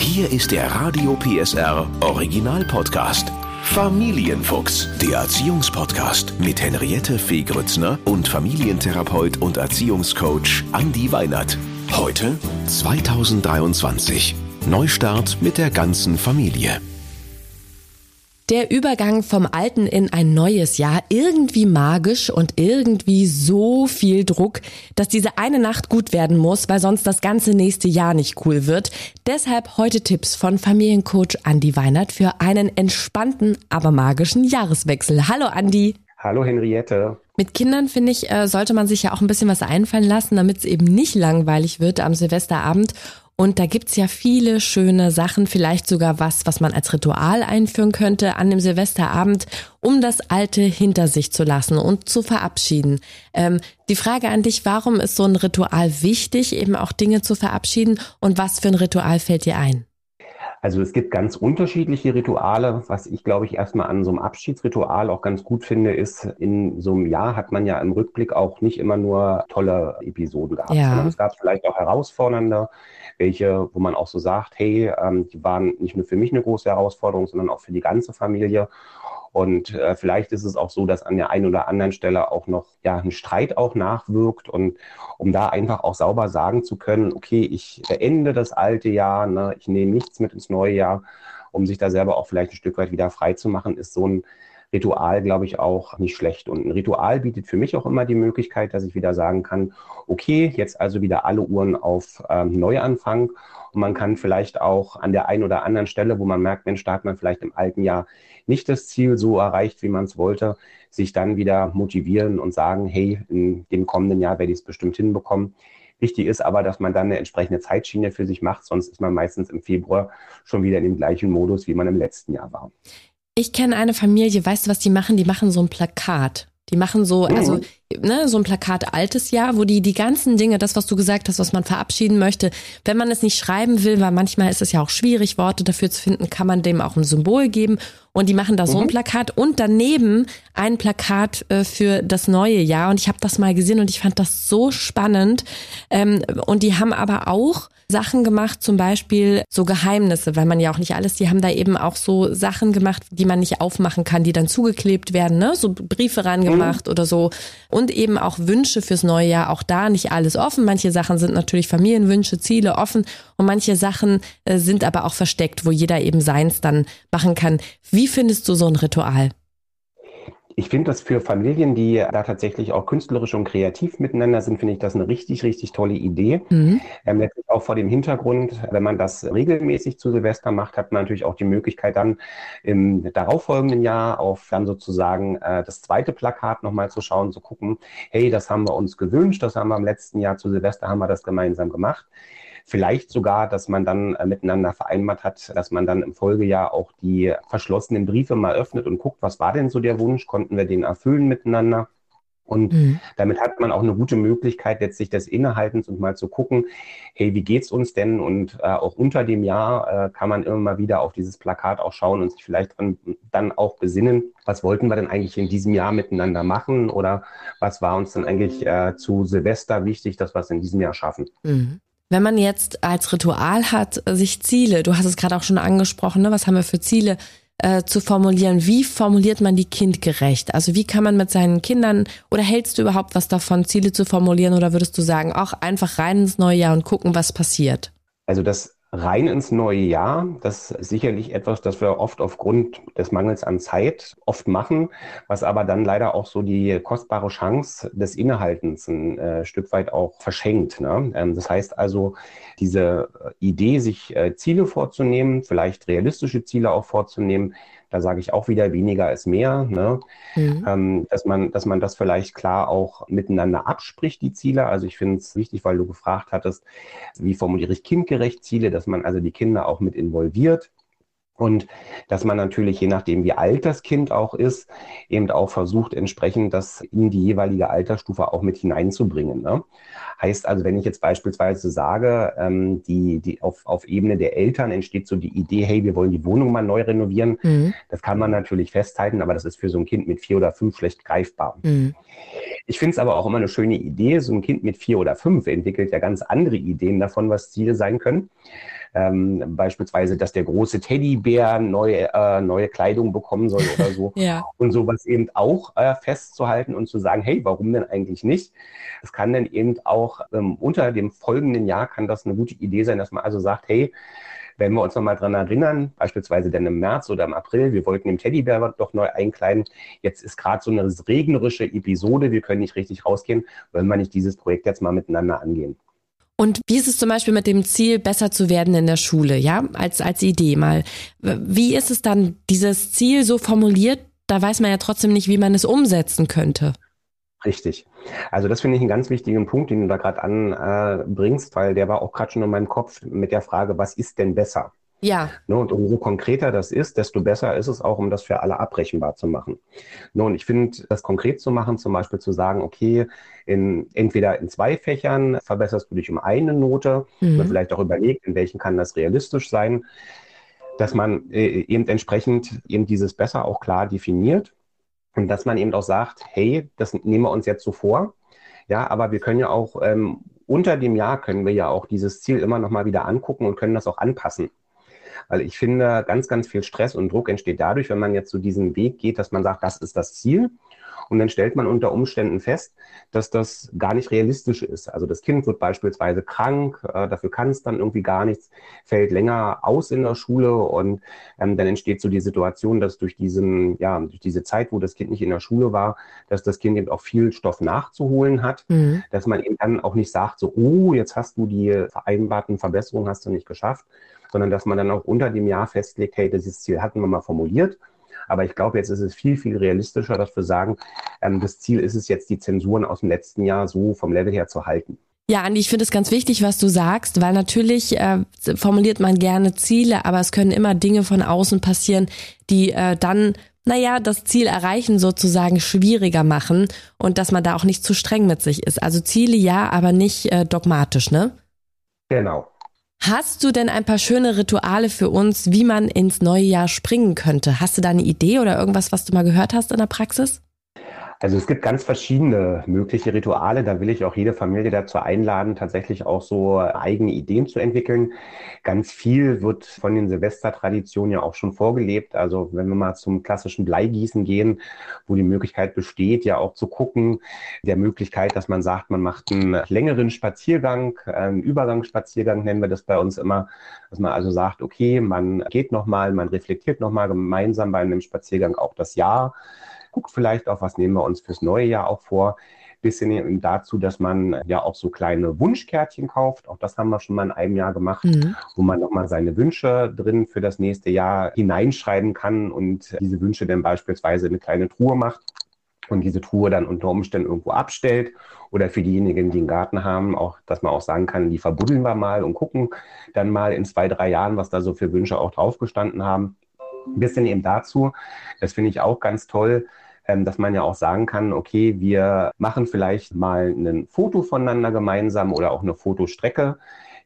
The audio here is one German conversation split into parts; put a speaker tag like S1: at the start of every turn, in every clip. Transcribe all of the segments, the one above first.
S1: Hier ist der Radio PSR Original Podcast. Familienfuchs, der Erziehungspodcast mit Henriette Fee Grützner und Familientherapeut und Erziehungscoach Andi Weinert. Heute 2023. Neustart mit der ganzen Familie.
S2: Der Übergang vom alten in ein neues Jahr irgendwie magisch und irgendwie so viel Druck, dass diese eine Nacht gut werden muss, weil sonst das ganze nächste Jahr nicht cool wird. Deshalb heute Tipps von Familiencoach Andi Weinert für einen entspannten, aber magischen Jahreswechsel. Hallo Andi.
S3: Hallo Henriette.
S2: Mit Kindern, finde ich, äh, sollte man sich ja auch ein bisschen was einfallen lassen, damit es eben nicht langweilig wird am Silvesterabend. Und da gibt's ja viele schöne Sachen, vielleicht sogar was, was man als Ritual einführen könnte an dem Silvesterabend, um das Alte hinter sich zu lassen und zu verabschieden. Ähm, die Frage an dich, warum ist so ein Ritual wichtig, eben auch Dinge zu verabschieden und was für ein Ritual fällt dir ein?
S3: Also es gibt ganz unterschiedliche Rituale. Was ich, glaube ich, erstmal an so einem Abschiedsritual auch ganz gut finde, ist, in so einem Jahr hat man ja im Rückblick auch nicht immer nur tolle Episoden gehabt, ja. sondern es gab vielleicht auch herausfordernde, welche, wo man auch so sagt, hey, ähm, die waren nicht nur für mich eine große Herausforderung, sondern auch für die ganze Familie. Und äh, vielleicht ist es auch so, dass an der einen oder anderen Stelle auch noch ja ein Streit auch nachwirkt. Und um da einfach auch sauber sagen zu können, okay, ich beende das alte Jahr, ne, ich nehme nichts mit ins neue Jahr, um sich da selber auch vielleicht ein Stück weit wieder frei zu machen, ist so ein Ritual, glaube ich, auch nicht schlecht. Und ein Ritual bietet für mich auch immer die Möglichkeit, dass ich wieder sagen kann, okay, jetzt also wieder alle Uhren auf ähm, Neuanfang. Und man kann vielleicht auch an der einen oder anderen Stelle, wo man merkt, Mensch, da hat man vielleicht im alten Jahr nicht das Ziel so erreicht, wie man es wollte, sich dann wieder motivieren und sagen, hey, in dem kommenden Jahr werde ich es bestimmt hinbekommen. Wichtig ist aber, dass man dann eine entsprechende Zeitschiene für sich macht, sonst ist man meistens im Februar schon wieder in dem gleichen Modus, wie man im letzten Jahr war.
S2: Ich kenne eine Familie, weißt du, was die machen? Die machen so ein Plakat. Die machen so, mhm. also ne, so ein Plakat altes Jahr, wo die die ganzen Dinge, das, was du gesagt hast, was man verabschieden möchte, wenn man es nicht schreiben will, weil manchmal ist es ja auch schwierig, Worte dafür zu finden, kann man dem auch ein Symbol geben. Und die machen da so ein mhm. Plakat und daneben ein Plakat äh, für das neue Jahr. Und ich habe das mal gesehen und ich fand das so spannend. Ähm, und die haben aber auch Sachen gemacht, zum Beispiel so Geheimnisse, weil man ja auch nicht alles, die haben da eben auch so Sachen gemacht, die man nicht aufmachen kann, die dann zugeklebt werden, ne? So Briefe rangemacht mhm. oder so. Und eben auch Wünsche fürs neue Jahr, auch da nicht alles offen. Manche Sachen sind natürlich Familienwünsche, Ziele offen und manche Sachen äh, sind aber auch versteckt, wo jeder eben seins dann machen kann. Wie findest du so ein Ritual?
S3: Ich finde das für Familien, die da tatsächlich auch künstlerisch und kreativ miteinander sind, finde ich das eine richtig, richtig tolle Idee. Mhm. Ähm, auch vor dem Hintergrund, wenn man das regelmäßig zu Silvester macht, hat man natürlich auch die Möglichkeit dann im darauffolgenden Jahr auf dann sozusagen äh, das zweite Plakat nochmal zu schauen, zu gucken, hey, das haben wir uns gewünscht, das haben wir im letzten Jahr zu Silvester, haben wir das gemeinsam gemacht. Vielleicht sogar, dass man dann äh, miteinander vereinbart hat, dass man dann im Folgejahr auch die verschlossenen Briefe mal öffnet und guckt, was war denn so der Wunsch, konnten wir den erfüllen miteinander. Und mhm. damit hat man auch eine gute Möglichkeit, letztlich des Innehaltens und mal zu gucken, hey, wie geht's uns denn? Und äh, auch unter dem Jahr äh, kann man immer mal wieder auf dieses Plakat auch schauen und sich vielleicht dann, dann auch besinnen, was wollten wir denn eigentlich in diesem Jahr miteinander machen? Oder was war uns denn eigentlich äh, zu Silvester wichtig, dass wir es in diesem Jahr schaffen?
S2: Mhm. Wenn man jetzt als Ritual hat, sich Ziele, du hast es gerade auch schon angesprochen, ne, was haben wir für Ziele, äh, zu formulieren, wie formuliert man die kindgerecht? Also wie kann man mit seinen Kindern oder hältst du überhaupt was davon, Ziele zu formulieren oder würdest du sagen, auch einfach rein ins neue Jahr und gucken, was passiert?
S3: Also das rein ins neue Jahr. Das ist sicherlich etwas, das wir oft aufgrund des Mangels an Zeit oft machen, was aber dann leider auch so die kostbare Chance des Innehaltens ein äh, Stück weit auch verschenkt. Ne? Ähm, das heißt also, diese Idee, sich äh, Ziele vorzunehmen, vielleicht realistische Ziele auch vorzunehmen, da sage ich auch wieder, weniger ist mehr. Ne? Mhm. Ähm, dass, man, dass man das vielleicht klar auch miteinander abspricht, die Ziele. Also ich finde es wichtig, weil du gefragt hattest, wie formuliere ich kindgerecht Ziele, dass man also die Kinder auch mit involviert. Und dass man natürlich, je nachdem, wie alt das Kind auch ist, eben auch versucht, entsprechend das in die jeweilige Altersstufe auch mit hineinzubringen. Ne? Heißt also, wenn ich jetzt beispielsweise sage, ähm, die, die auf, auf Ebene der Eltern entsteht so die Idee, hey, wir wollen die Wohnung mal neu renovieren, mhm. das kann man natürlich festhalten, aber das ist für so ein Kind mit vier oder fünf schlecht greifbar. Mhm. Ich finde es aber auch immer eine schöne Idee. So ein Kind mit vier oder fünf entwickelt ja ganz andere Ideen davon, was Ziele sein können. Ähm, beispielsweise, dass der große Teddybär neue, äh, neue Kleidung bekommen soll oder so.
S2: ja.
S3: Und sowas eben auch äh, festzuhalten und zu sagen, hey, warum denn eigentlich nicht? Es kann dann eben auch ähm, unter dem folgenden Jahr kann das eine gute Idee sein, dass man also sagt, hey, wenn wir uns nochmal dran erinnern, beispielsweise dann im März oder im April, wir wollten den Teddybär doch neu einkleiden. Jetzt ist gerade so eine regnerische Episode, wir können nicht richtig rausgehen, wollen wir nicht dieses Projekt jetzt mal miteinander angehen.
S2: Und wie ist es zum Beispiel mit dem Ziel, besser zu werden in der Schule, ja, als, als Idee mal? Wie ist es dann, dieses Ziel so formuliert? Da weiß man ja trotzdem nicht, wie man es umsetzen könnte.
S3: Richtig. Also das finde ich einen ganz wichtigen Punkt, den du da gerade anbringst, weil der war auch gerade schon in meinem Kopf mit der Frage, was ist denn besser?
S2: Ja.
S3: Ne, und umso konkreter das ist, desto besser ist es auch, um das für alle abrechenbar zu machen. Ne, und ich finde, das konkret zu machen, zum Beispiel zu sagen, okay, in, entweder in zwei Fächern verbesserst du dich um eine Note, mhm. oder vielleicht auch überlegt, in welchen kann das realistisch sein, dass man äh, eben entsprechend eben dieses besser auch klar definiert und dass man eben auch sagt, hey, das nehmen wir uns jetzt so vor. Ja, aber wir können ja auch ähm, unter dem Jahr können wir ja auch dieses Ziel immer noch mal wieder angucken und können das auch anpassen. Weil ich finde, ganz, ganz viel Stress und Druck entsteht dadurch, wenn man jetzt so diesen Weg geht, dass man sagt, das ist das Ziel. Und dann stellt man unter Umständen fest, dass das gar nicht realistisch ist. Also das Kind wird beispielsweise krank, äh, dafür kann es dann irgendwie gar nichts, fällt länger aus in der Schule und ähm, dann entsteht so die Situation, dass durch diesen, ja, durch diese Zeit, wo das Kind nicht in der Schule war, dass das Kind eben auch viel Stoff nachzuholen hat, mhm. dass man eben dann auch nicht sagt, so, oh, jetzt hast du die vereinbarten Verbesserungen hast du nicht geschafft, sondern dass man dann auch unter dem Jahr festlegt, hey, dieses Ziel hatten wir mal formuliert aber ich glaube, jetzt ist es viel, viel realistischer, dass wir sagen, ähm, das Ziel ist es jetzt, die Zensuren aus dem letzten Jahr so vom Level her zu halten.
S2: Ja, Andi, ich finde es ganz wichtig, was du sagst, weil natürlich äh, formuliert man gerne Ziele, aber es können immer Dinge von außen passieren, die äh, dann, naja, das Ziel erreichen sozusagen schwieriger machen und dass man da auch nicht zu streng mit sich ist. Also Ziele ja, aber nicht äh, dogmatisch, ne?
S3: Genau.
S2: Hast du denn ein paar schöne Rituale für uns, wie man ins neue Jahr springen könnte? Hast du da eine Idee oder irgendwas, was du mal gehört hast in der Praxis?
S3: Also es gibt ganz verschiedene mögliche Rituale. Da will ich auch jede Familie dazu einladen, tatsächlich auch so eigene Ideen zu entwickeln. Ganz viel wird von den Silvestertraditionen ja auch schon vorgelebt. Also wenn wir mal zum klassischen Bleigießen gehen, wo die Möglichkeit besteht, ja auch zu gucken, der Möglichkeit, dass man sagt, man macht einen längeren Spaziergang, einen Übergangsspaziergang nennen wir das bei uns immer, dass man also sagt, okay, man geht nochmal, man reflektiert nochmal gemeinsam bei einem Spaziergang auch das Jahr guckt vielleicht auch, was nehmen wir uns fürs neue Jahr auch vor. Bis hin dazu, dass man ja auch so kleine Wunschkärtchen kauft. Auch das haben wir schon mal in einem Jahr gemacht, mhm. wo man nochmal seine Wünsche drin für das nächste Jahr hineinschreiben kann und diese Wünsche dann beispielsweise in eine kleine Truhe macht und diese Truhe dann unter Umständen irgendwo abstellt oder für diejenigen, die einen Garten haben, auch, dass man auch sagen kann, die verbuddeln wir mal und gucken dann mal in zwei, drei Jahren, was da so für Wünsche auch draufgestanden haben. Ein bisschen eben dazu, das finde ich auch ganz toll, ähm, dass man ja auch sagen kann, okay, wir machen vielleicht mal ein Foto voneinander gemeinsam oder auch eine Fotostrecke,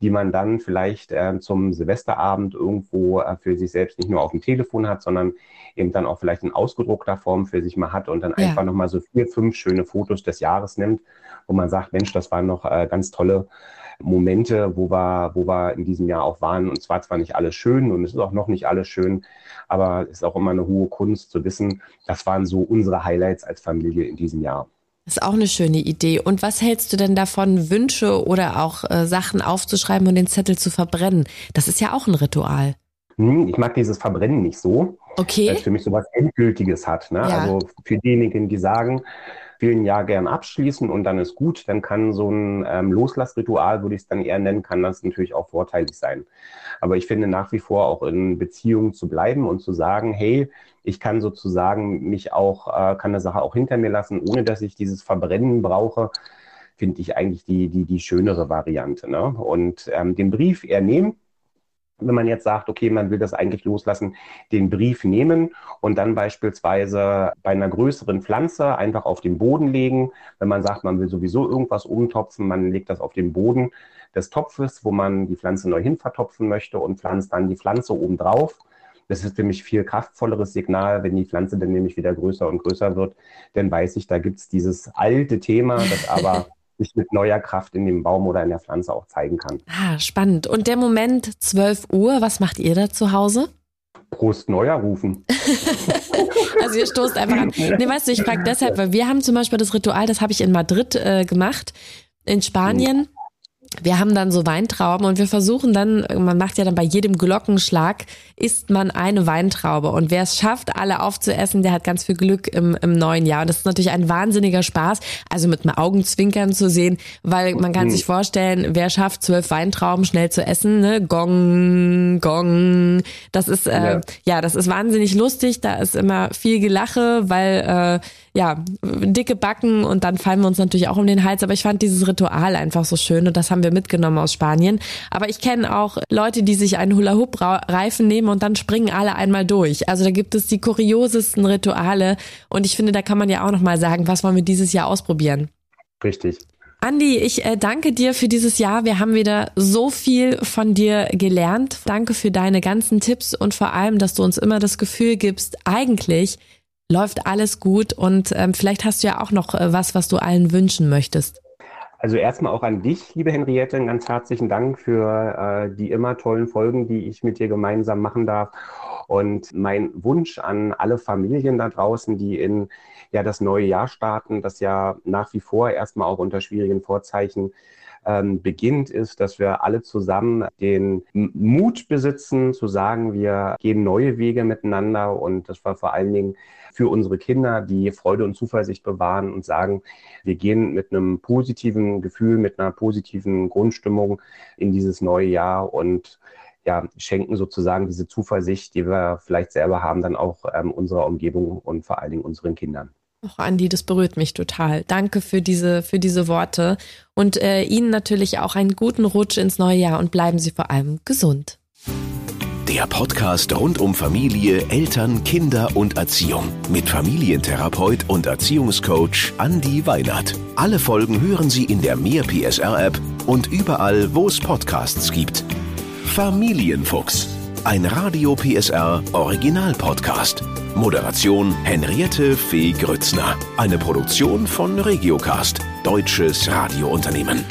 S3: die man dann vielleicht äh, zum Silvesterabend irgendwo äh, für sich selbst nicht nur auf dem Telefon hat, sondern eben dann auch vielleicht in ausgedruckter Form für sich mal hat und dann ja. einfach nochmal so vier, fünf schöne Fotos des Jahres nimmt, wo man sagt, Mensch, das waren noch äh, ganz tolle Momente, wo wir, wo wir in diesem Jahr auch waren. Und zwar zwar nicht alles schön und es ist auch noch nicht alles schön, aber es ist auch immer eine hohe Kunst zu wissen, das waren so unsere Highlights als Familie in diesem Jahr.
S2: Das ist auch eine schöne Idee. Und was hältst du denn davon, Wünsche oder auch äh, Sachen aufzuschreiben und den Zettel zu verbrennen? Das ist ja auch ein Ritual.
S3: Hm, ich mag dieses Verbrennen nicht so.
S2: Okay.
S3: Weil es für mich so was Endgültiges hat. Ne? Ja. Also für diejenigen, die sagen, will ein Jahr gern abschließen und dann ist gut, dann kann so ein ähm, Loslassritual, würde ich es dann eher nennen, kann das natürlich auch vorteilig sein. Aber ich finde nach wie vor auch in Beziehungen zu bleiben und zu sagen, hey, ich kann sozusagen mich auch, äh, kann eine Sache auch hinter mir lassen, ohne dass ich dieses Verbrennen brauche, finde ich eigentlich die, die, die schönere Variante. Ne? Und ähm, den Brief eher nehmen, wenn man jetzt sagt, okay, man will das eigentlich loslassen, den Brief nehmen und dann beispielsweise bei einer größeren Pflanze einfach auf den Boden legen. Wenn man sagt, man will sowieso irgendwas umtopfen, man legt das auf den Boden des Topfes, wo man die Pflanze neu hin vertopfen möchte und pflanzt dann die Pflanze oben drauf. Das ist für mich viel kraftvolleres Signal, wenn die Pflanze dann nämlich wieder größer und größer wird. Dann weiß ich, da gibt es dieses alte Thema, das aber sich mit neuer Kraft in dem Baum oder in der Pflanze auch zeigen kann.
S2: Ah, spannend. Und der Moment 12 Uhr, was macht ihr da zu Hause?
S3: Prost Neuer rufen.
S2: also ihr stoßt einfach an. Nee, weißt du, ich frage deshalb, weil wir haben zum Beispiel das Ritual, das habe ich in Madrid äh, gemacht, in Spanien wir haben dann so Weintrauben und wir versuchen dann, man macht ja dann bei jedem Glockenschlag, isst man eine Weintraube. Und wer es schafft, alle aufzuessen, der hat ganz viel Glück im, im neuen Jahr. Und das ist natürlich ein wahnsinniger Spaß, also mit einem Augenzwinkern zu sehen, weil man kann mhm. sich vorstellen, wer schafft, zwölf Weintrauben schnell zu essen, ne? Gong, gong. Das ist, äh, ja. ja, das ist wahnsinnig lustig. Da ist immer viel Gelache, weil, äh, ja, dicke Backen und dann fallen wir uns natürlich auch um den Hals. Aber ich fand dieses Ritual einfach so schön und das haben wir mitgenommen aus Spanien. Aber ich kenne auch Leute, die sich einen Hula-Hoop-Reifen nehmen und dann springen alle einmal durch. Also da gibt es die kuriosesten Rituale und ich finde, da kann man ja auch nochmal sagen, was wollen wir dieses Jahr ausprobieren.
S3: Richtig.
S2: Andi, ich äh, danke dir für dieses Jahr. Wir haben wieder so viel von dir gelernt. Danke für deine ganzen Tipps und vor allem, dass du uns immer das Gefühl gibst, eigentlich läuft alles gut und ähm, vielleicht hast du ja auch noch äh, was, was du allen wünschen möchtest.
S3: Also erstmal auch an dich, liebe Henriette, einen ganz herzlichen Dank für äh, die immer tollen Folgen, die ich mit dir gemeinsam machen darf. Und mein Wunsch an alle Familien da draußen, die in ja das neue Jahr starten, das ja nach wie vor erstmal auch unter schwierigen Vorzeichen ähm, beginnt, ist, dass wir alle zusammen den Mut besitzen, zu sagen, wir gehen neue Wege miteinander und das war vor allen Dingen für unsere Kinder, die Freude und Zuversicht bewahren und sagen, wir gehen mit einem positiven Gefühl, mit einer positiven Grundstimmung in dieses neue Jahr und ja, schenken sozusagen diese Zuversicht, die wir vielleicht selber haben, dann auch ähm, unserer Umgebung und vor allen Dingen unseren Kindern.
S2: Ach, Andi, das berührt mich total. Danke für diese, für diese Worte und äh, Ihnen natürlich auch einen guten Rutsch ins neue Jahr und bleiben Sie vor allem gesund.
S1: Der Podcast rund um Familie, Eltern, Kinder und Erziehung mit Familientherapeut und Erziehungscoach Andi Weinert. Alle Folgen hören Sie in der Mehr PSR App und überall, wo es Podcasts gibt. Familienfuchs, ein Radio PSR Original Podcast. Moderation Henriette Fee Grützner. Eine Produktion von Regiocast, deutsches Radiounternehmen.